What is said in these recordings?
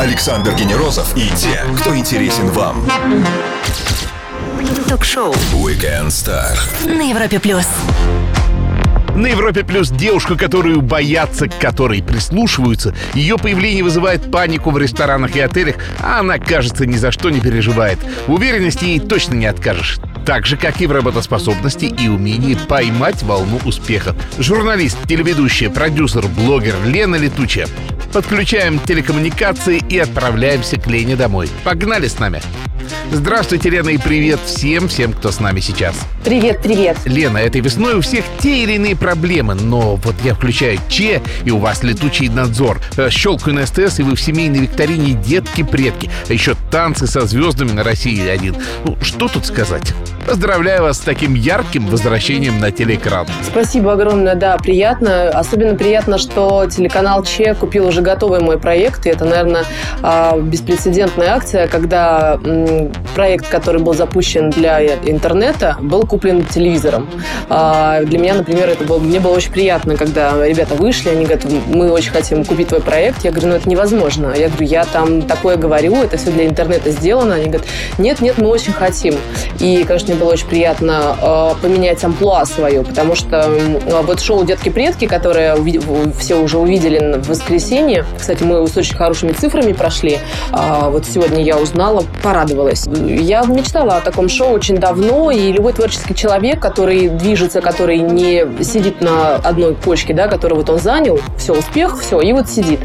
Александр Генерозов и те, кто интересен вам. Ток-шоу Weekend Star. на Европе плюс. На Европе плюс девушка, которую боятся, к которой прислушиваются. Ее появление вызывает панику в ресторанах и отелях, а она, кажется, ни за что не переживает. В уверенности ей точно не откажешь. Так же, как и в работоспособности и умении поймать волну успеха. Журналист, телеведущая, продюсер, блогер Лена Летучая. Подключаем телекоммуникации и отправляемся к Лене домой. Погнали с нами! Здравствуйте, Лена, и привет всем, всем, кто с нами сейчас. Привет, привет. Лена, этой весной у всех те или иные проблемы, но вот я включаю ЧЕ, и у вас летучий надзор. Э, Щелкаю на СТС, и вы в семейной викторине «Детки-предки». А еще танцы со звездами на России один. Ну, что тут сказать? Поздравляю вас с таким ярким возвращением на телеэкран. Спасибо огромное, да, приятно. Особенно приятно, что телеканал Че купил уже готовый мой проект. И это, наверное, а, беспрецедентная акция, когда проект, который был запущен для интернета, был куплен телевизором. А, Для меня, например, это было, мне было очень приятно, когда ребята вышли, они говорят, мы очень хотим купить твой проект. Я говорю, ну это невозможно. Я говорю, я там такое говорю, это все для интернета сделано. Они говорят, нет, нет, мы очень хотим. И, конечно, было очень приятно э, поменять амплуа свое, потому что э, вот шоу «Детки-предки», которое все уже увидели в воскресенье, кстати, мы с очень хорошими цифрами прошли, А вот сегодня я узнала, порадовалась. Я мечтала о таком шоу очень давно, и любой творческий человек, который движется, который не сидит на одной почке, да, который вот он занял, все, успех, все, и вот сидит.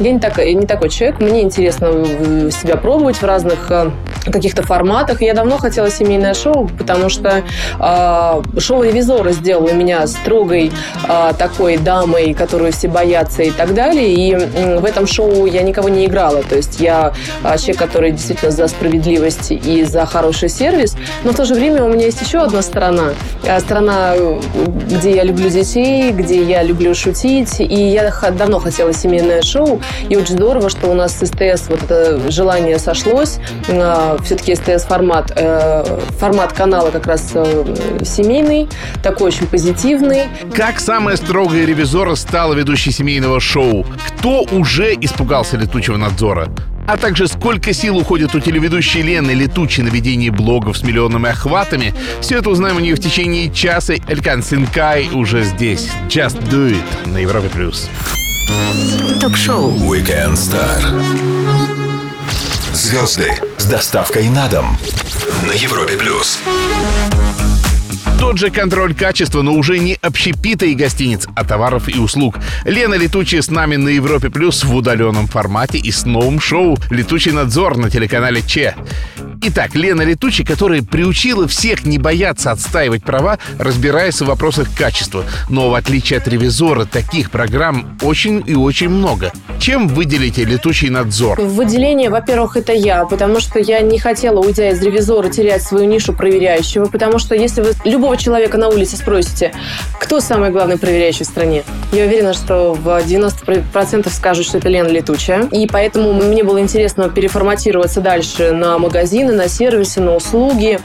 Я не, так, не такой человек, мне интересно э, себя пробовать в разных э, каких-то форматах. Я давно хотела семейное шоу, потому что э, шоу «Ревизоры» сделало меня строгой э, такой дамой, которую все боятся и так далее. И м, в этом шоу я никого не играла. То есть я э, человек, который действительно за справедливость и за хороший сервис. Но в то же время у меня есть еще одна сторона. Э, Сторона, э, где я люблю детей, где я люблю шутить. И я давно хотела семейное шоу. И очень здорово, что у нас с СТС вот это желание сошлось. Все-таки СТС-формат, формат канала как раз э, семейный, такой очень позитивный. Как самая строгая ревизора стала ведущей семейного шоу? Кто уже испугался летучего надзора? А также сколько сил уходит у телеведущей Лены Летучей на ведение блогов с миллионными охватами? Все это узнаем у нее в течение часа. Элькан Синкай уже здесь. Just do it на Европе+. плюс. Ток-шоу Weekend Star. Звезды с доставкой на дом на Европе плюс. Тот же контроль качества, но уже не общепита и гостиниц, а товаров и услуг. Лена Летучая с нами на Европе Плюс в удаленном формате и с новым шоу «Летучий надзор» на телеканале Че. Итак, Лена Летучая, которая приучила всех не бояться отстаивать права, разбираясь в вопросах качества. Но в отличие от ревизора, таких программ очень и очень много. Чем выделите «Летучий надзор»? Выделение, во-первых, это я, потому что я не хотела, уйдя из ревизора, терять свою нишу проверяющего, потому что если вы любого человека на улице спросите, кто самый главный проверяющий в стране, я уверена, что в 90% скажут, что это Лена Летучая. И поэтому мне было интересно переформатироваться дальше на магазины, на сервисы, на услуги.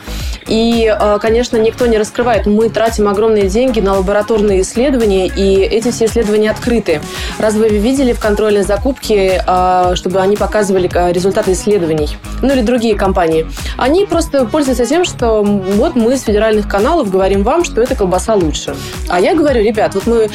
И, э, конечно, никто не раскрывает. Мы тратим огромные деньги на лабораторные исследования, и эти все исследования открыты. Разве вы видели в контрольной закупке, э, чтобы они показывали э, результаты исследований? Ну или другие компании. Они просто пользуются тем, что вот мы с федеральных каналов говорим вам, что эта колбаса лучше. А я говорю, ребят, вот мы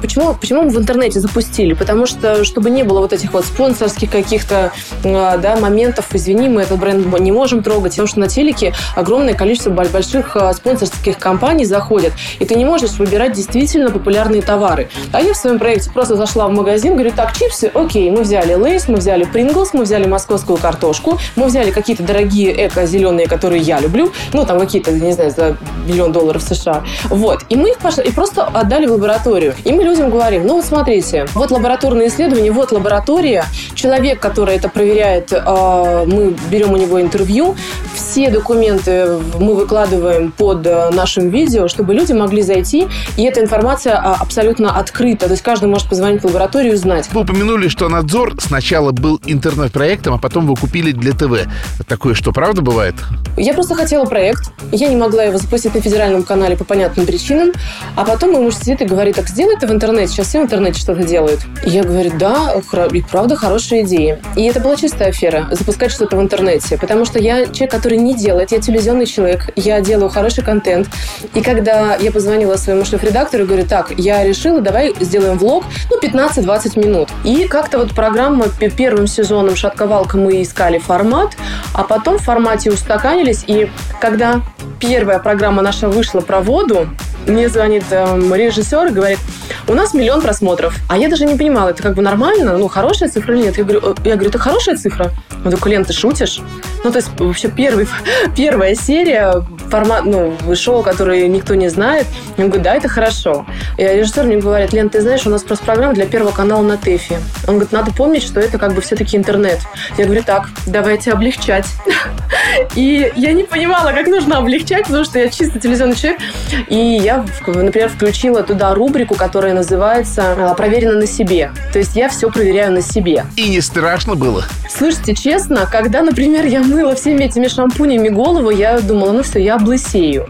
почему, почему мы в интернете запустили? Потому что, чтобы не было вот этих вот спонсорских каких-то да, моментов, извини, мы этот бренд не можем трогать, потому что на телеке огромное количество больших э, спонсорских компаний заходят, и ты не можешь выбирать действительно популярные товары. А я в своем проекте просто зашла в магазин, говорю, так, чипсы, окей, мы взяли Лейс, мы взяли Принглс, мы взяли московскую картошку, мы взяли какие-то дорогие эко-зеленые, которые я люблю, ну, там какие-то, не знаю, за миллион долларов США. Вот. И мы их пошли, и просто отдали в лабораторию. И мы людям говорим, ну, вот смотрите, вот лабораторные исследования, вот лаборатория, человек, который это проверяет, э, мы берем у него интервью, интервью. Все документы мы выкладываем под э, нашим видео, чтобы люди могли зайти, и эта информация а, абсолютно открыта. То есть каждый может позвонить в лабораторию и узнать. Вы упомянули, что надзор сначала был интернет-проектом, а потом вы купили для ТВ. Такое что, правда бывает? Я просто хотела проект. Я не могла его запустить на федеральном канале по понятным причинам. А потом мой муж сидит и говорит, так сделай это в интернете. Сейчас все в интернете что-то делают. И я говорю, да, и правда хорошая идея. И это была чистая афера, запускать что-то в интернете. Потому что я человек, который не делает. Я телевизионный человек. Я делаю хороший контент. И когда я позвонила своему шеф-редактору, говорю, так, я решила, давай сделаем влог, ну, 15-20 минут. И как-то вот программа первым сезоном «Шатковалка» мы искали формат, а потом в формате устаканились. И когда первая программа наша вышла про воду, мне звонит э, режиссер и говорит, у нас миллион просмотров. А я даже не понимала, это как бы нормально, ну, хорошая цифра или нет? Я говорю, «Э, я говорю это хорошая цифра? Он такой, Лен, ты шутишь? Ну, то есть, вообще, первый, первая серия, формат, ну, шоу, который никто не знает. Он говорит, да, это хорошо. И режиссер мне говорит, Лен, ты знаешь, у нас просто программа для первого канала на ТЭФе. Он говорит, надо помнить, что это как бы все-таки интернет. Я говорю, так, давайте облегчать. И я не понимала, как нужно облегчать, потому что я чисто телевизионный человек. И я, например, включила туда рубрику, которая называется а, «Проверено на себе». То есть я все проверяю на себе. И не страшно было? Слушайте, честно, когда, например, я мыла всеми этими шампунями голову, я думала, ну все, я облысею.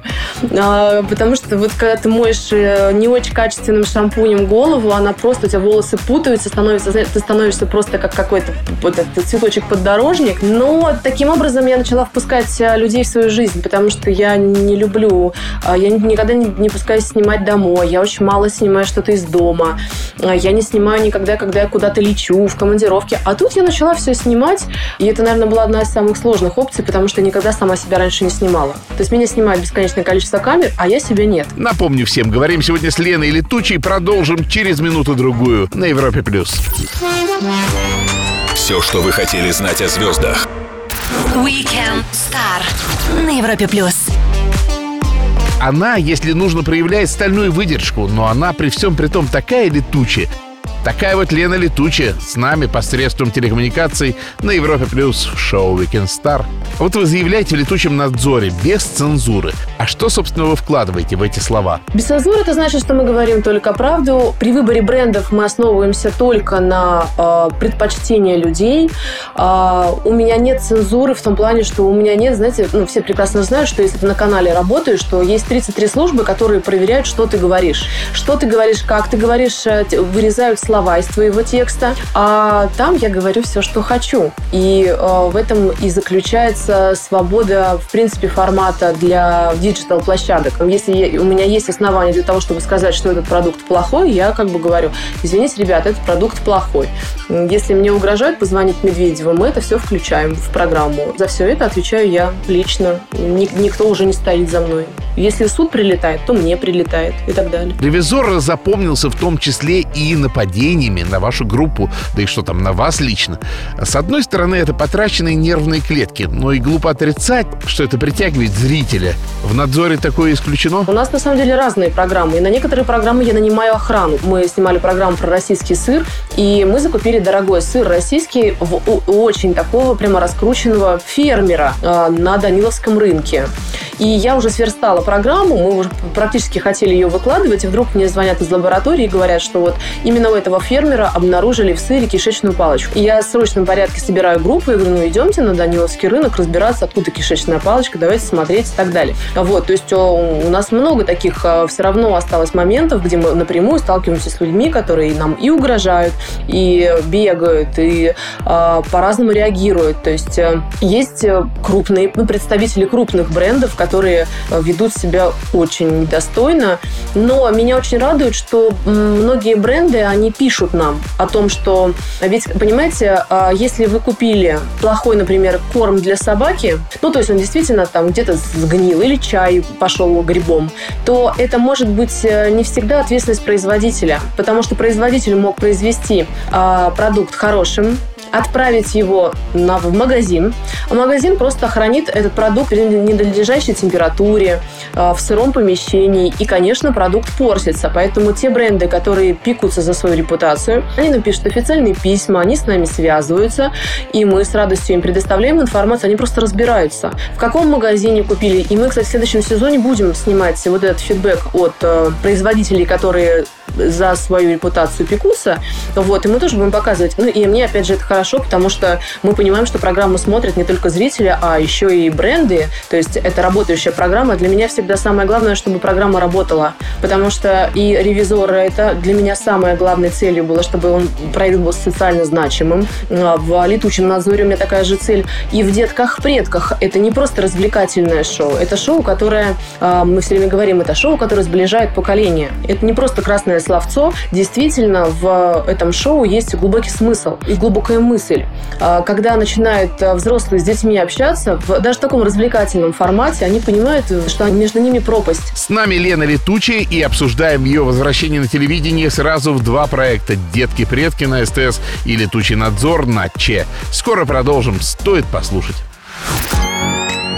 А, потому что вот когда ты моешь э, не очень качественным шампунем голову, она просто, у тебя волосы путаются, становится, ты становишься просто как какой-то вот цветочек-поддорожник. Но таким образом я начала впускать э, людей в свою жизнь, потому что я не люблю, а, я никогда не, не пускаюсь снимать домой, я очень мало снимаю что-то из дома, я не снимаю никогда, когда я куда-то лечу, в командировке. А тут я начала все снимать, и это, наверное, была одна из самых сложных опций, потому что никогда сама себя раньше не снимала. То есть меня снимают бесконечное количество камер, а я себя нет. Напомню всем, говорим сегодня с Леной Летучей, продолжим через минуту-другую на Европе+. плюс. Все, что вы хотели знать о звездах. Weekend Star на Европе+. плюс. Она, если нужно, проявляет стальную выдержку, но она при всем при том такая летучая, Такая вот Лена Летучая с нами посредством телекоммуникаций на Европе Плюс в шоу Weekend Star. Вот вы заявляете в летучем надзоре без цензуры. А что, собственно, вы вкладываете в эти слова? Без цензуры это значит, что мы говорим только правду. При выборе брендов мы основываемся только на э, предпочтения людей. Э, у меня нет цензуры в том плане, что у меня нет, знаете, ну, все прекрасно знают, что если ты на канале работаешь, что есть 33 службы, которые проверяют, что ты говоришь. Что ты говоришь, как ты говоришь, э, вырезают слова из твоего текста, а там я говорю все, что хочу. И э, в этом и заключается свобода, в принципе, формата для digital-площадок. Если у меня есть основания для того, чтобы сказать, что этот продукт плохой, я как бы говорю, извините, ребята, этот продукт плохой. Если мне угрожают позвонить Медведеву, мы это все включаем в программу. За все это отвечаю я лично. Ник- никто уже не стоит за мной. Если суд прилетает, то мне прилетает и так далее. Ревизор запомнился в том числе и нападениями на вашу группу, да и что там, на вас лично. С одной стороны, это потраченные нервные клетки, но и глупо отрицать, что это притягивает зрителя. В надзоре такое исключено? У нас на самом деле разные программы, и на некоторые программы я нанимаю охрану. Мы снимали программу про российский сыр, и мы закупили дорогой сыр российский в, очень такого прямо раскрученного фермера э, на Даниловском рынке. И я уже сверстала программу, мы уже практически хотели ее выкладывать, и вдруг мне звонят из лаборатории и говорят, что вот именно у этого фермера обнаружили в сыре кишечную палочку. И я в срочном порядке собираю группу и говорю, ну идемте на Даниловский рынок разбираться, откуда кишечная палочка, давайте смотреть и так далее. Вот, то есть у нас много таких э, все равно осталось моментов, где мы напрямую сталкиваемся с людьми, которые нам и угрожают, и бегают, и э, по-разному реагируют. То есть э, есть крупные ну, представители крупных брендов, которые ведут себя очень недостойно. Но меня очень радует, что многие бренды, они пишут нам о том, что... Ведь, понимаете, если вы купили плохой, например, корм для собаки, ну, то есть он действительно там где-то сгнил или чай пошел грибом, то это может быть э, не всегда ответственность производителя, потому что производитель мог произвести а, продукт хорошим, отправить его на, в магазин. Магазин просто хранит этот продукт при ненадлежащей температуре, э, в сыром помещении. И, конечно, продукт портится. Поэтому те бренды, которые пикутся за свою репутацию, они нам пишут официальные письма, они с нами связываются, и мы с радостью им предоставляем информацию, они просто разбираются. В каком магазине купили. И мы, кстати, в следующем сезоне будем снимать вот этот фидбэк от э, производителей, которые за свою репутацию пекутся. Вот, и мы тоже будем показывать. Ну, и мне, опять же, это хорошо, потому что мы понимаем, что программу смотрят не только зрители, а еще и бренды. То есть это работающая программа. Для меня всегда самое главное, чтобы программа работала. Потому что и ревизоры, это для меня самая главной целью было, чтобы он проект был социально значимым. А в летучем надзоре у меня такая же цель. И в детках-предках это не просто развлекательное шоу. Это шоу, которое, а, мы все время говорим, это шоу, которое сближает поколения. Это не просто красное словцо. Действительно, в этом шоу есть глубокий смысл и глубокая мысль. А, когда начинают а, взрослые с детьми общаться, в даже в таком развлекательном формате, они понимают, что между ними пропасть. С нами Лена Летучая и обсуждаем ее возвращение на телевидение сразу в два проекта «Детки-предки» на СТС и «Летучий надзор» на ЧЕ. Скоро продолжим, стоит послушать.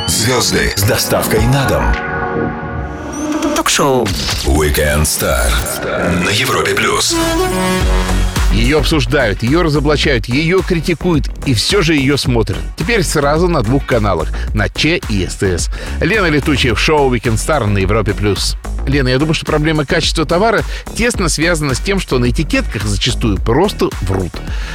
Звезды с доставкой на дом ток-шоу Weekend Star на Европе плюс. Ее обсуждают, ее разоблачают, ее критикуют и все же ее смотрят. Теперь сразу на двух каналах, на Че и СТС. Лена Летучая в шоу Weekend Star на Европе+. плюс. Лена, я думаю, что проблема качества товара тесно связана с тем, что на этикетках зачастую просто врут.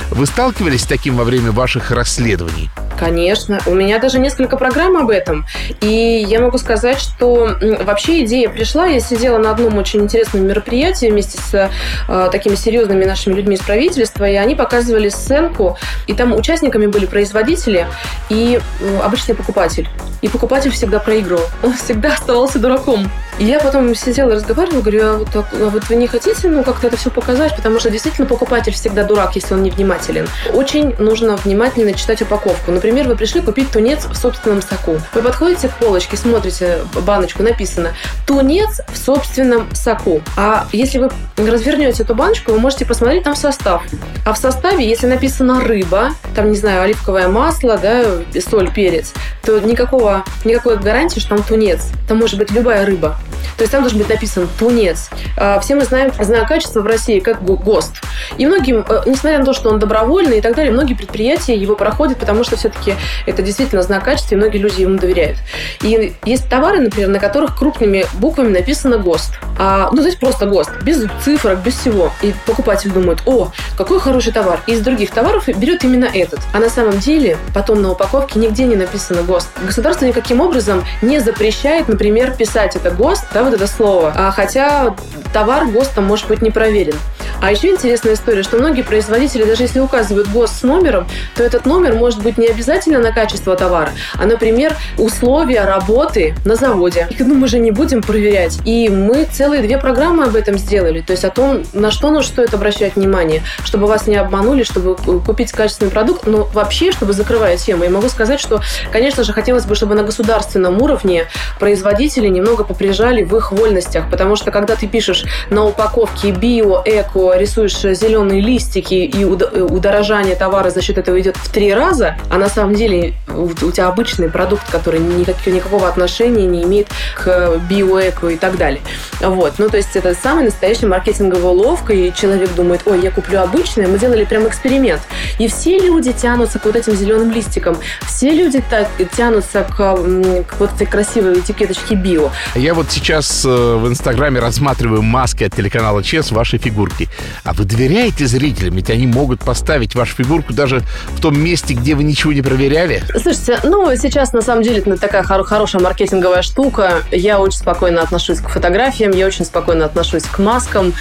Вы сталкивались с таким во время ваших расследований? Конечно. У меня даже несколько программ об этом. И я могу сказать, что вообще идея пришла. Я сидела на одном очень интересном мероприятии вместе с э, такими серьезными нашими людьми из правительства, и они показывали сценку, и там участниками были производители и обычный покупатель. И покупатель всегда проигрывал. Он всегда оставался дураком. И я потом сидела разговаривала, говорю, а вот, а вот вы не хотите ну, как-то это все показать? Потому что действительно покупатель всегда дурак, если он не внимателен. Очень нужно внимательно читать упаковку. Например, вы пришли купить тунец в собственном соку. Вы подходите к полочке, смотрите баночку, написано «тунец в собственном соку». А если вы развернете эту баночку, вы можете посмотреть там состав. А в составе, если написано «рыба», там, не знаю, оливковое масло, да, соль, перец, то никакого, никакой гарантии, что там тунец. Там может быть любая рыба. То есть там должен быть написан тунец. А, все мы знаем знак качества в России как ГОСТ. И многим, э, несмотря на то, что он добровольный и так далее, многие предприятия его проходят, потому что все-таки это действительно знак качества, и многие люди ему доверяют. И есть товары, например, на которых крупными буквами написано ГОСТ. А, ну, то есть просто ГОСТ, без цифрок, без всего. И покупатель думает, о, какой хороший товар. И из других товаров берет именно этот. А на самом деле потом на упаковке нигде не написано ГОСТ. Государство никаким образом не запрещает, например, писать это ГОСТ, да, вот это слово. А хотя товар ГОСТом может быть не проверен. А еще интересная история, что многие производители, даже если указывают ГОСТ с номером, то этот номер может быть не обязательно на качество товара, а, например, условия работы на заводе. Их, ну, мы же не будем проверять. И мы целые две программы об этом сделали. То есть о том, на что нужно стоит обращать внимание, чтобы вас не обманули, чтобы купить качественный продукт. Но вообще, чтобы закрывая тему, я могу сказать, что, конечно же, хотелось бы, чтобы на государственном уровне производители немного поприжали в их вольностях. Потому что, когда ты пишешь на упаковке био, эко, рисуешь зеленые листики и удорожание товара за счет этого идет в три раза, а на самом деле у тебя обычный продукт, который никак, никакого отношения не имеет к биоэко и так далее. Вот. Ну, то есть это самый настоящий маркетинговый уловка, и человек думает, ой, я куплю обычное. Мы делали прям эксперимент. И все люди тянутся к вот этим зеленым листикам. Все люди так тянутся к, к вот этой красивой этикеточке био. Я вот сейчас э, в Инстаграме рассматриваю маски от телеканала ЧЕС вашей фигурки. А вы доверяете зрителям? Ведь они могут поставить вашу фигурку даже в том месте, где вы ничего не проверяли. Слушайте, ну, сейчас на самом деле это такая хор- хорошая маркетинговая штука. Я очень спокойно отношусь к фотографиям, я очень спокойно отношусь к маскам.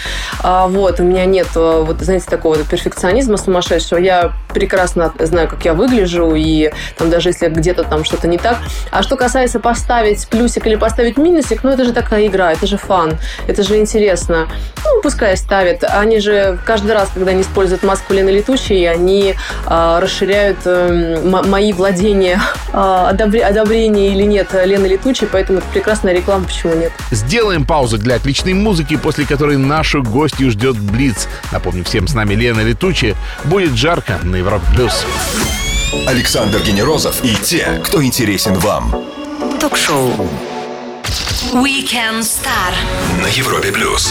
А, вот, у меня нет, э, вот, знаете, такого перфекционизма сумасшедшего. Я прекрасно знаю, как я выгляжу, и там даже если где-то там что-то не так. А что касается поставить плюсик или поставить минусик, ну, это же такая игра, это же фан, это же интересно. Ну, пускай ставит. Они же каждый раз, когда они используют маску Лены Летучей, они э, расширяют э, мои владения э, одобр... одобрение или нет Лены Летучей, поэтому это прекрасная реклама, почему нет. Сделаем паузу для отличной музыки, после которой нашу гостью ждет Блиц. Напомню всем, с нами Лена Летучая. Будет жарко на Европе+. плюс. Александр Генерозов и те, кто интересен вам. Ток-шоу Weekend Star на Европе+. плюс.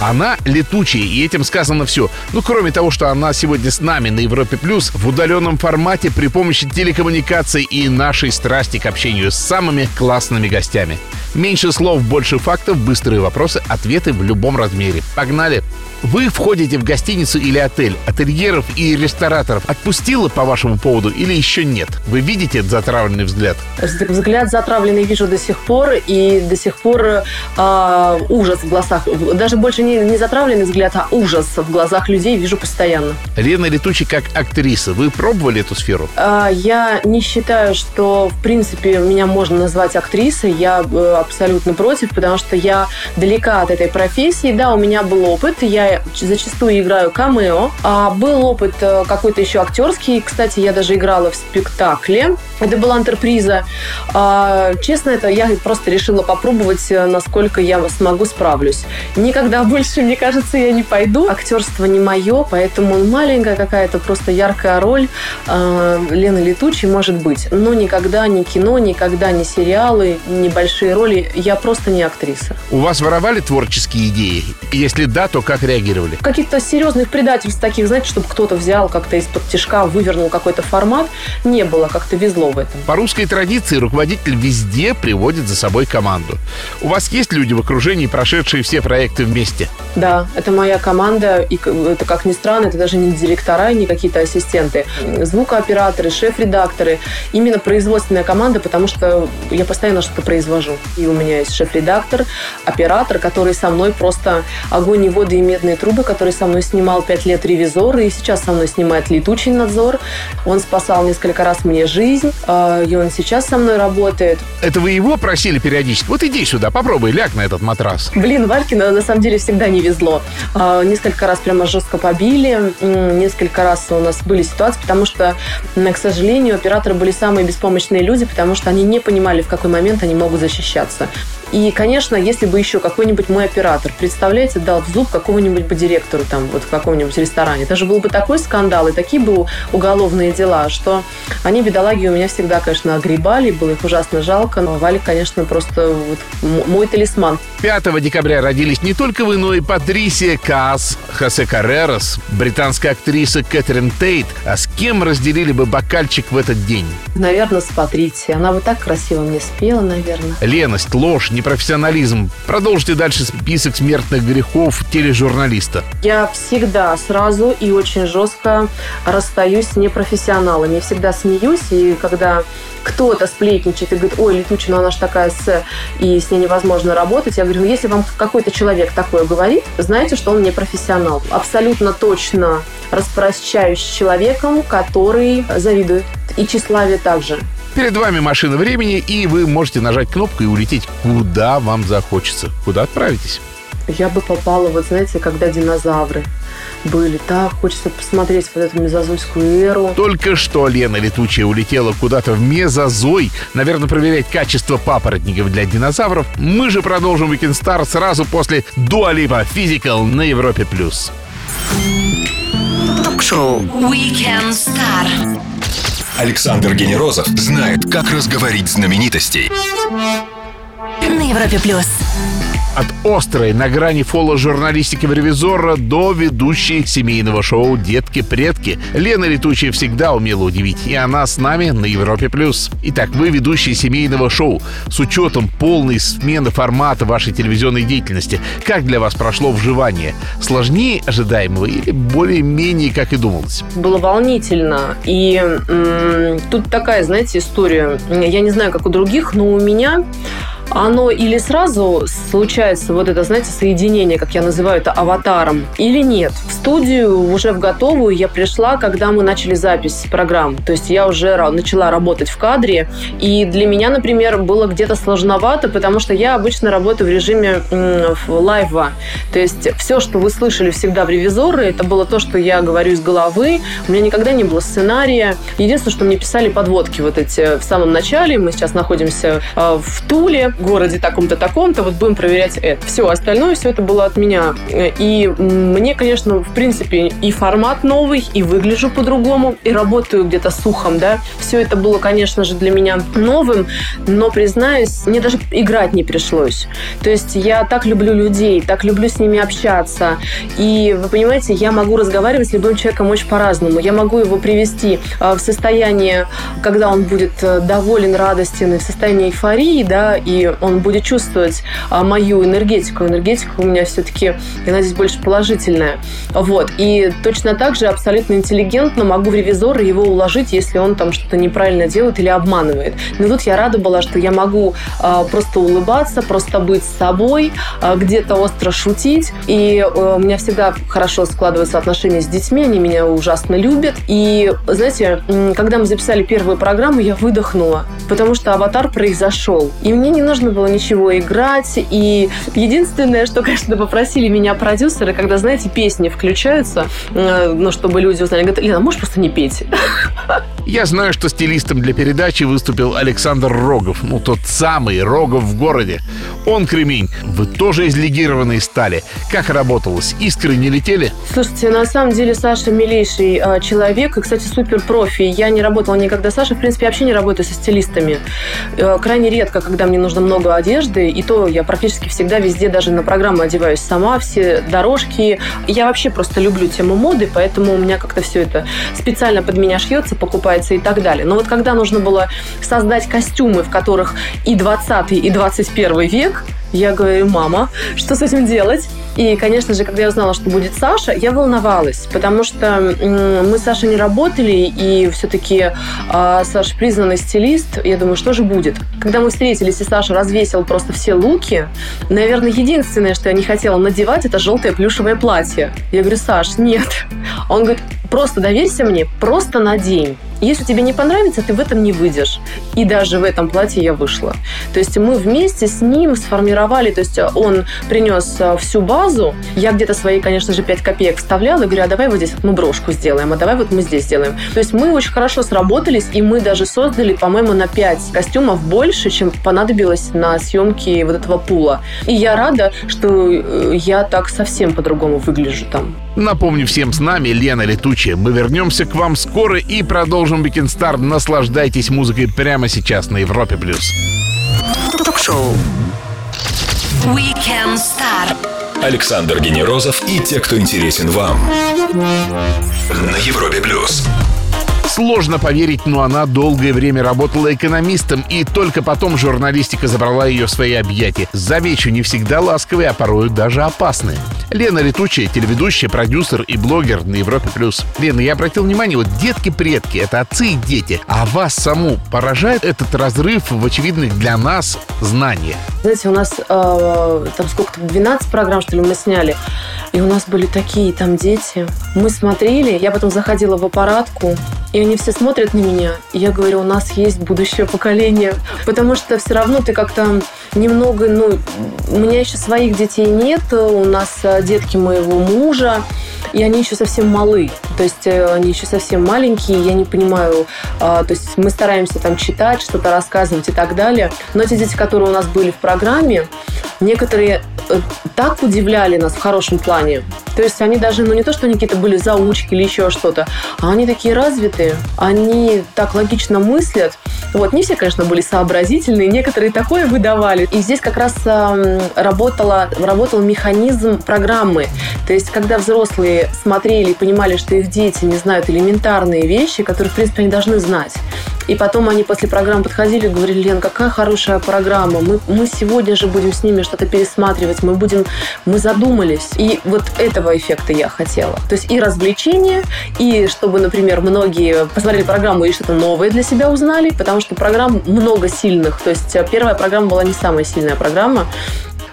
Она летучая, и этим сказано все. Ну, кроме того, что она сегодня с нами на Европе Плюс в удаленном формате при помощи телекоммуникаций и нашей страсти к общению с самыми классными гостями. Меньше слов, больше фактов, быстрые вопросы, ответы в любом размере. Погнали! Вы входите в гостиницу или отель. Ательеров и рестораторов отпустило по вашему поводу или еще нет? Вы видите затравленный взгляд? Взгляд затравленный вижу до сих пор, и до сих пор э, ужас в глазах. Даже больше не, не затравленный взгляд, а ужас в глазах людей вижу постоянно. Лена Летучий как актриса. Вы пробовали эту сферу? Э, я не считаю, что, в принципе, меня можно назвать актрисой. Я э, абсолютно против, потому что я далека от этой профессии. Да, у меня был опыт, я зачастую играю камео. А был опыт э, какой-то еще актерский. Кстати, я даже играла в спектакле. Это была антреприза. А, честно, это я просто решила попробовать, э, насколько я смогу справлюсь. Никогда больше, мне кажется, я не пойду. Актерство не мое, поэтому маленькая какая-то просто яркая роль э, Лены Летучей может быть. Но никогда не кино, никогда не сериалы, небольшие роли. Я просто не актриса. У вас воровали творческие идеи? Если да, то как реагировали? реагировали? Каких-то серьезных предательств таких, знаете, чтобы кто-то взял как-то из-под тяжка, вывернул какой-то формат, не было, как-то везло в этом. По русской традиции руководитель везде приводит за собой команду. У вас есть люди в окружении, прошедшие все проекты вместе? Да, это моя команда, и это, как ни странно, это даже не директора, не какие-то ассистенты. Звукооператоры, шеф-редакторы. Именно производственная команда, потому что я постоянно что-то произвожу. И у меня есть шеф-редактор, оператор, который со мной просто огонь и воды и медные трубы, который со мной снимал пять лет ревизор, и сейчас со мной снимает летучий надзор. Он спасал несколько раз мне жизнь, а, и он сейчас со мной работает. Это вы его просили периодически? Вот иди сюда, попробуй, ляг на этот матрас. Блин, Валькина на самом деле всегда не везло. А, несколько раз прямо жестко побили, несколько раз у нас были ситуации, потому что, к сожалению, операторы были самые беспомощные люди, потому что они не понимали, в какой момент они могут защищаться. И, конечно, если бы еще какой-нибудь мой оператор, представляете, дал в зуб какого-нибудь бы директору там вот в каком-нибудь ресторане, это же был бы такой скандал и такие бы уголовные дела, что они, бедолаги, у меня всегда, конечно, огребали, было их ужасно жалко, но Валик, конечно, просто вот мой талисман. 5 декабря родились не только вы, но и Патрисия Каас, Хосе Каррерас, британская актриса Кэтрин Тейт. А с кем разделили бы бокальчик в этот день? Наверное, с Патрисией. Она бы так красиво мне спела, наверное. Леность, ложь, непрофессионализм. Продолжите дальше список смертных грехов тележурналиста. Я всегда сразу и очень жестко расстаюсь с непрофессионалами. Я всегда смеюсь, и когда кто-то сплетничает и говорит, ой, Летучина, она же такая с... и с ней невозможно работать. Я говорю, ну, если вам какой-то человек такое говорит, знаете, что он не профессионал. Абсолютно точно распрощаюсь с человеком, который завидует. И тщеславие также. Перед вами машина времени, и вы можете нажать кнопку и улететь куда вам захочется. Куда отправитесь? Я бы попала, вот знаете, когда динозавры были. Так, хочется посмотреть вот эту мезозойскую эру. Только что Лена Летучая улетела куда-то в мезозой. Наверное, проверять качество папоротников для динозавров. Мы же продолжим Weekend Star сразу после Дуалипа Physical на Европе+. плюс. Ток-шоу Weekend Star. Александр Генерозов знает, как разговорить знаменитостей. На Европе Плюс. От острой, на грани фола журналистики в ревизора до ведущей семейного шоу «Детки-предки». Лена Летучая всегда умела удивить, и она с нами на Европе+. плюс. Итак, вы ведущие семейного шоу. С учетом полной смены формата вашей телевизионной деятельности, как для вас прошло вживание? Сложнее ожидаемого или более-менее, как и думалось? Было волнительно. И м- тут такая, знаете, история. Я не знаю, как у других, но у меня оно или сразу случается вот это, знаете, соединение, как я называю это, аватаром, или нет. В студию уже в готовую я пришла, когда мы начали запись программ. То есть я уже начала работать в кадре, и для меня, например, было где-то сложновато, потому что я обычно работаю в режиме лайва. То есть все, что вы слышали всегда в ревизоры, это было то, что я говорю из головы. У меня никогда не было сценария. Единственное, что мне писали подводки вот эти в самом начале. Мы сейчас находимся э, в Туле, городе таком-то, таком-то. Вот будем проверять это. Все, остальное все это было от меня. И мне, конечно, в принципе, и формат новый, и выгляжу по-другому, и работаю где-то с ухом, да. Все это было, конечно же, для меня новым, но, признаюсь, мне даже играть не пришлось. То есть я так люблю людей, так люблю с ними общаться. И, вы понимаете, я могу разговаривать с любым человеком очень по-разному. Я могу его привести а, в состояние, когда он будет э, доволен, радостен, и в состоянии эйфории, да, и он будет чувствовать а, мою энергетику. Энергетика у меня все-таки, я надеюсь, больше положительная. Вот. И точно так же абсолютно интеллигентно могу в ревизора его уложить, если он там что-то неправильно делает или обманывает. Но тут я рада была, что я могу э, просто улыбаться, просто быть с собой, э, где-то остро шутить. И э, у меня всегда хорошо складываются отношения с детьми, они меня ужасно любят. И, знаете, когда мы записали первую программу, я выдохнула, потому что аватар произошел. И мне не нужно было ничего играть. И единственное, что, конечно, попросили меня продюсеры, когда, знаете, песни включаются, э, ну, чтобы люди узнали, говорят, Лена, можешь просто не петь? Я знаю, что стилистом для передачи выступил Александр Рогов. Ну, тот самый Рогов в городе. Он кремень. Вы тоже из легированной стали. Как работалось? Искры не летели? Слушайте, на самом деле Саша милейший э, человек и, кстати, супер профи. Я не работала никогда с Сашей. В принципе, вообще не работаю со стилистами. Э, крайне редко, когда мне нужно много одежды. И то я практически всегда везде, даже на программы одеваюсь сама. Все дорожки. Я вообще просто люблю тему моды, поэтому у меня как-то все это специально под меня шьется, покупается одевается и так далее. Но вот когда нужно было создать костюмы, в которых и 20 и 21 век, я говорю, мама, что с этим делать? И, конечно же, когда я узнала, что будет Саша, я волновалась, потому что мы с Сашей не работали, и все-таки э, а, Саша признанный стилист. Я думаю, что же будет? Когда мы встретились, и Саша развесил просто все луки, наверное, единственное, что я не хотела надевать, это желтое плюшевое платье. Я говорю, Саш, нет. Он говорит, просто доверься мне, просто надень. Если тебе не понравится, ты в этом не выйдешь. И даже в этом платье я вышла. То есть мы вместе с ним сформировали, то есть он принес э, всю базу, я где-то свои, конечно же, 5 копеек вставляла и говорю, а давай вот здесь вот мы брошку сделаем, а давай вот мы здесь сделаем. То есть мы очень хорошо сработались, и мы даже создали, по-моему, на 5 костюмов больше, чем понадобилось на съемке вот этого пула. И я рада, что э, я так совсем по-другому выгляжу там. Напомню всем с нами Лена Летучая. Мы вернемся к вам скоро и продолжим Weekend Star. Наслаждайтесь музыкой прямо сейчас на Европе+. плюс. Ток-шоу Weekend Star. Александр Генерозов и те, кто интересен вам. На Европе+. плюс. Сложно поверить, но она долгое время работала экономистом, и только потом журналистика забрала ее в свои объятия. Замечу, не всегда ласковые, а порою даже опасные. Лена Летучая, телеведущая, продюсер и блогер на Европе+. плюс. Лена, я обратил внимание, вот детки-предки — это отцы и дети. А вас саму поражает этот разрыв в очевидных для нас знаниях? Знаете, у нас э, там сколько-то, 12 программ, что ли, мы сняли. И у нас были такие там дети. Мы смотрели, я потом заходила в аппаратку, и они все смотрят на меня. И я говорю, у нас есть будущее поколение. Потому что все равно ты как-то немного, ну, у меня еще своих детей нет, у нас э, детки моего мужа, и они еще совсем малы. То есть э, они еще совсем маленькие, я не понимаю. А, то есть мы стараемся там читать, что-то рассказывать и так далее. Но эти дети, которые у нас были в программе, некоторые э, так удивляли нас в хорошем плане. То есть они даже, ну не то, что они какие-то были заучки или еще что-то, а они такие развитые, они так логично мыслят. Вот, не все, конечно, были сообразительные, некоторые такое выдавали. И здесь как раз э, работала, работал механизм программы. То есть, когда взрослые смотрели и понимали, что их дети не знают элементарные вещи, которые, в принципе, они должны знать. И потом они после программы подходили и говорили, Лен, какая хорошая программа. Мы, мы сегодня же будем с ними что-то пересматривать. Мы будем... Мы задумались. И вот этого эффекта я хотела. То есть и развлечение, и чтобы, например, многие посмотрели программу и что-то новое для себя узнали, потому что программ много сильных. То есть э, первая программа была не самая сильная программа.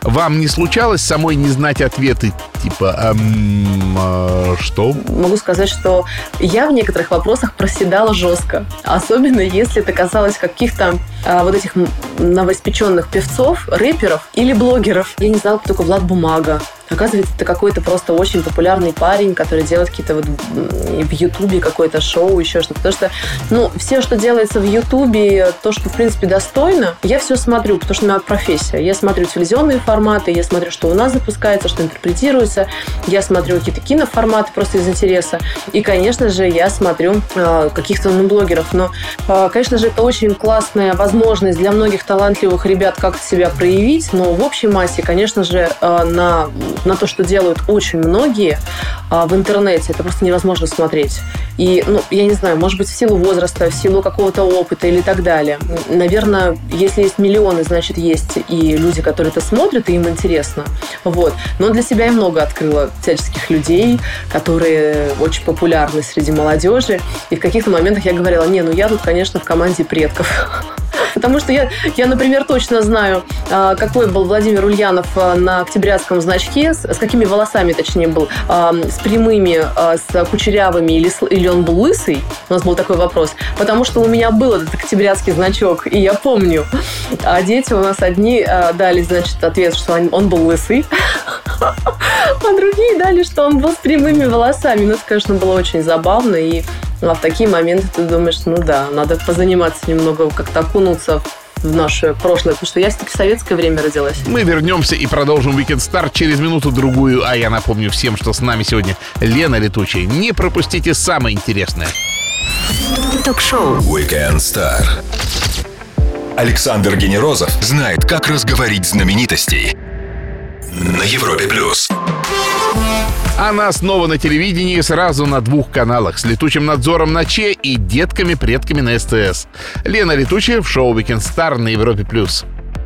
Вам не случалось самой не знать ответы? Типа, эм, э, что? Могу сказать, что я в некоторых вопросах проседала жестко. Особенно если это касалось каких-то э, вот этих новоиспеченных певцов, рэперов или блогеров. Я не знала, кто такой Влад Бумага. Оказывается, это какой-то просто очень популярный парень, который делает какие-то вот в Ютубе какое-то шоу, еще что-то. Потому что, ну, все, что делается в Ютубе, то, что, в принципе, достойно, я все смотрю, потому что у меня профессия. Я смотрю телевизионные форматы, я смотрю, что у нас запускается, что интерпретируется, я смотрю какие-то киноформаты просто из интереса. И, конечно же, я смотрю э, каких-то ну, блогеров. Но, э, конечно же, это очень классная возможность для многих талантливых ребят как-то себя проявить, но в общей массе, конечно же, э, на на то, что делают очень многие а, в интернете, это просто невозможно смотреть. И, ну, я не знаю, может быть, в силу возраста, в силу какого-то опыта или так далее. Наверное, если есть миллионы, значит, есть и люди, которые это смотрят, и им интересно. Вот. Но для себя я много открыла всяческих людей, которые очень популярны среди молодежи. И в каких-то моментах я говорила, не, ну я тут, конечно, в команде предков. Потому что я, я, например, точно знаю, а, какой был Владимир Ульянов а, на октябрятском значке, с, с какими волосами, точнее, был, а, с прямыми, с кучерявыми, или, или он был лысый? У нас был такой вопрос. Потому что у меня был этот октябрятский значок, и я помню. А дети у нас одни дали, значит, ответ, что он был лысый, а другие дали, что он был с прямыми волосами. Ну, это, конечно, было очень забавно, и а в такие моменты ты думаешь, ну да, надо позаниматься немного, как-то окунуться в наше прошлое, потому что я все-таки в советское время родилась. Мы вернемся и продолжим Weekend Star через минуту-другую. А я напомню всем, что с нами сегодня Лена Летучая. Не пропустите самое интересное. Ток-шоу Weekend Star. Александр Генерозов знает, как разговорить знаменитостей на Европе плюс. Она снова на телевидении сразу на двух каналах с летучим надзором на Че и детками-предками на СТС. Лена Летучая в шоу Weekend Star на Европе+. плюс.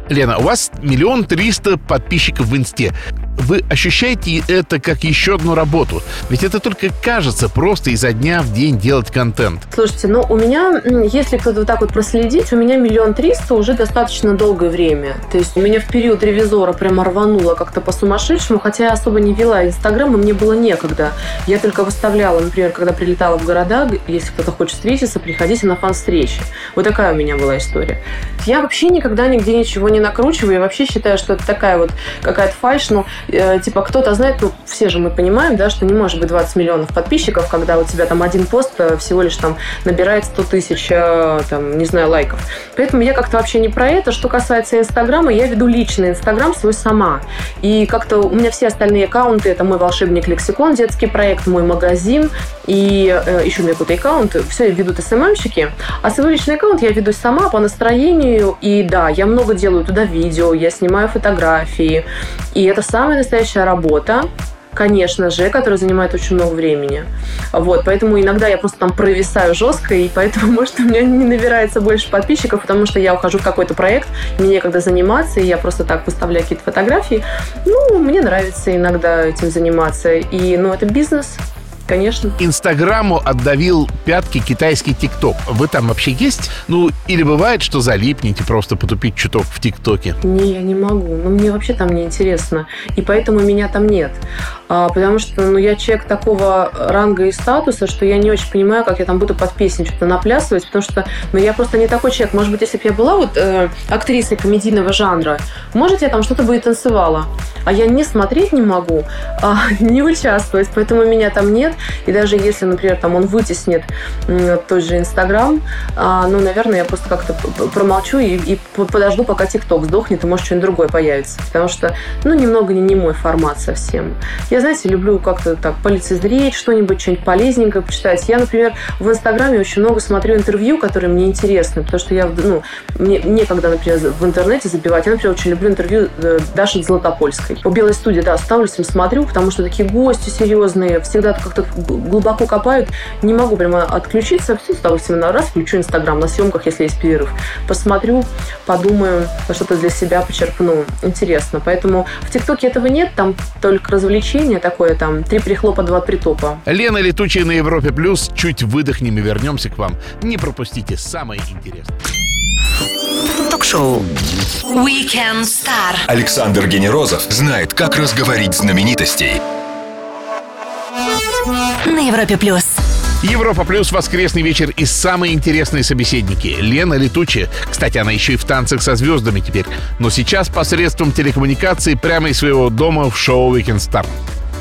Лена, у вас миллион триста подписчиков в Инсте вы ощущаете это как еще одну работу? Ведь это только кажется просто изо дня в день делать контент. Слушайте, ну у меня, если кто-то вот так вот проследить, у меня миллион триста уже достаточно долгое время. То есть у меня в период ревизора прямо рвануло как-то по-сумасшедшему, хотя я особо не вела Инстаграм, и мне было некогда. Я только выставляла, например, когда прилетала в города, если кто-то хочет встретиться, приходите на фан-встречи. Вот такая у меня была история. Я вообще никогда нигде ничего не накручиваю, я вообще считаю, что это такая вот какая-то фальш, но Э, типа кто-то знает, ну, все же мы понимаем, да, что не может быть 20 миллионов подписчиков, когда у тебя там один пост э, всего лишь там набирает 100 тысяч, э, там, не знаю, лайков. Поэтому я как-то вообще не про это. Что касается Инстаграма, я веду личный Инстаграм свой сама. И как-то у меня все остальные аккаунты, это мой волшебник лексикон, детский проект, мой магазин, и еще у меня какой-то аккаунт, все ведут СММщики. А свой личный аккаунт я веду сама по настроению, и да, я много делаю туда видео, я снимаю фотографии, и это самая настоящая работа, конечно же, которая занимает очень много времени. Вот, поэтому иногда я просто там провисаю жестко, и поэтому, может, у меня не набирается больше подписчиков, потому что я ухожу в какой-то проект, мне некогда заниматься, и я просто так выставляю какие-то фотографии. Ну, мне нравится иногда этим заниматься. И, ну, это бизнес, Конечно. Инстаграму отдавил пятки китайский ТикТок. Вы там вообще есть? Ну, или бывает, что залипнете просто потупить чуток в ТикТоке? Не, я не могу. Ну, мне вообще там не интересно. И поэтому меня там нет. А, потому что, ну, я человек такого ранга и статуса, что я не очень понимаю, как я там буду под песню что-то наплясывать, потому что, ну, я просто не такой человек. Может быть, если бы я была вот э, актрисой комедийного жанра, может, я там что-то бы и танцевала. А я не смотреть не могу, а не участвовать, поэтому меня там нет. И даже если, например, там он вытеснит тот же Инстаграм, а, ну, наверное, я просто как-то промолчу и, и подожду, пока ТикТок сдохнет, и может что-нибудь другое появится. Потому что, ну, немного не, не мой формат совсем. Я, знаете, люблю как-то так полицезреть, что-нибудь, что-нибудь полезненькое почитать. Я, например, в Инстаграме очень много смотрю интервью, которые мне интересны, потому что я, ну, мне некогда, например, в интернете забивать. Я, например, очень люблю интервью э, Даши Златопольской. По Белой студии, да, ставлюсь им смотрю, потому что такие гости серьезные, всегда как-то глубоко копают, не могу прямо отключиться, все, с удовольствием на раз включу Инстаграм на съемках, если есть перерыв. Посмотрю, подумаю, что-то для себя почерпну. Интересно. Поэтому в ТикТоке этого нет, там только развлечение такое, там три прихлопа, два притопа. Лена Летучая на Европе Плюс. Чуть выдохнем и вернемся к вам. Не пропустите самое интересное. Ток-шоу Weekend Star. Александр Генерозов знает, как разговорить знаменитостей. На Европе Плюс. Европа плюс воскресный вечер и самые интересные собеседники. Лена Летучая. Кстати, она еще и в танцах со звездами теперь. Но сейчас посредством телекоммуникации прямо из своего дома в шоу Weekend Star.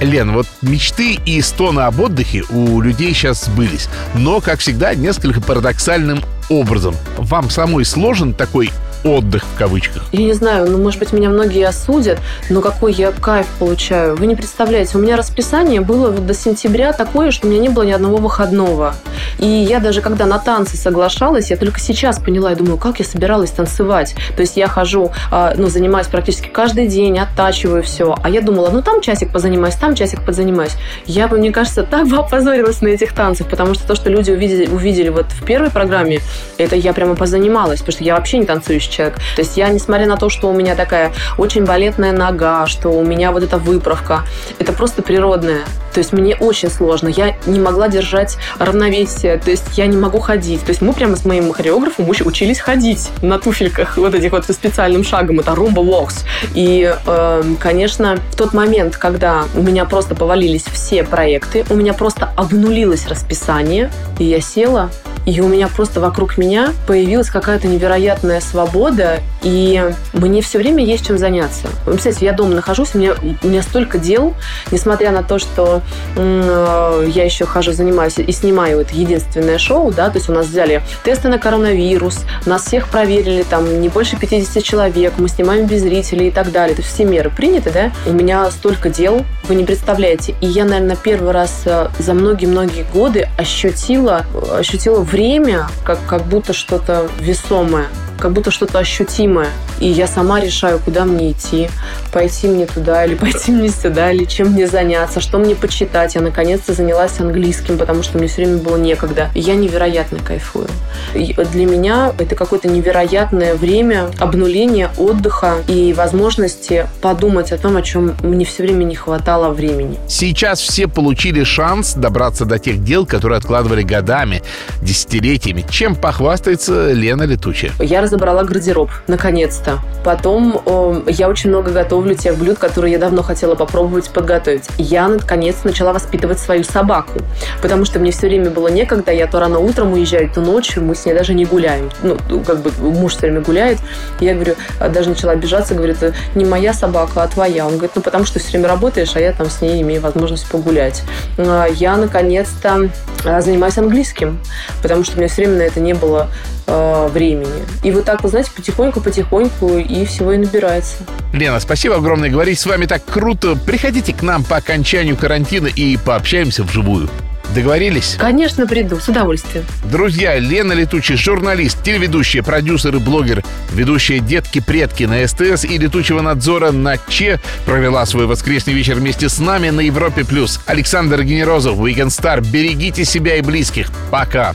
Лен, вот мечты и стоны об отдыхе у людей сейчас сбылись. Но, как всегда, несколько парадоксальным образом. Вам самой сложен такой отдых в кавычках? Я не знаю, ну, может быть, меня многие осудят, но какой я кайф получаю. Вы не представляете, у меня расписание было вот до сентября такое, что у меня не было ни одного выходного. И я даже когда на танцы соглашалась, я только сейчас поняла, я думаю, как я собиралась танцевать. То есть я хожу, а, ну, занимаюсь практически каждый день, оттачиваю все. А я думала, ну, там часик позанимаюсь, там часик позанимаюсь. Я бы, мне кажется, так бы опозорилась на этих танцах, потому что то, что люди увидели, увидели вот в первой программе, это я прямо позанималась, потому что я вообще не танцующий человек. То есть я, несмотря на то, что у меня такая очень балетная нога, что у меня вот эта выправка, это просто природное. То есть мне очень сложно. Я не могла держать равновесие, то есть я не могу ходить. То есть мы прямо с моим хореографом учились ходить на туфельках вот этих вот специальным шагом. Это rumba walks. И, э, конечно, в тот момент, когда у меня просто повалились все проекты, у меня просто обнулилось расписание, и я села и у меня просто вокруг меня появилась какая-то невероятная свобода, и мне все время есть чем заняться. Вы представляете, я дома нахожусь, у меня, у меня столько дел, несмотря на то, что э, я еще хожу, занимаюсь и снимаю это единственное шоу, да, то есть у нас взяли тесты на коронавирус, нас всех проверили, там, не больше 50 человек, мы снимаем без зрителей и так далее. То есть все меры приняты, да. У меня столько дел, вы не представляете. И я, наверное, первый раз э, за многие-многие годы ощутила, ощутила время как, как будто что-то весомое как будто что-то ощутимое. И я сама решаю, куда мне идти. Пойти мне туда или пойти мне сюда, или чем мне заняться, что мне почитать. Я наконец-то занялась английским, потому что мне все время было некогда. И я невероятно кайфую. И для меня это какое-то невероятное время обнуления, отдыха и возможности подумать о том, о чем мне все время не хватало времени. Сейчас все получили шанс добраться до тех дел, которые откладывали годами, десятилетиями. Чем похвастается Лена Летучая? Я разобрала гардероб, наконец-то. Потом э, я очень много готовлю тех блюд, которые я давно хотела попробовать подготовить. Я, наконец, начала воспитывать свою собаку, потому что мне все время было некогда. Я то рано утром уезжаю, то ночью. Мы с ней даже не гуляем. Ну, как бы муж все время гуляет. Я говорю, а, даже начала обижаться, говорит, не моя собака, а твоя. Он говорит, ну, потому что все время работаешь, а я там с ней имею возможность погулять. А, я, наконец-то, а, занимаюсь английским, потому что у меня все время на это не было э, времени. И вот так, вы знаете, потихоньку-потихоньку и всего и набирается. Лена, спасибо огромное. Говорить с вами так круто. Приходите к нам по окончанию карантина и пообщаемся вживую. Договорились? Конечно, приду, с удовольствием. Друзья, Лена Летучий, журналист, телеведущая, продюсер и блогер, ведущая «Детки-предки» на СТС и «Летучего надзора» на ЧЕ, провела свой воскресный вечер вместе с нами на Европе+. плюс. Александр Генерозов, Weekend Star. Берегите себя и близких. Пока.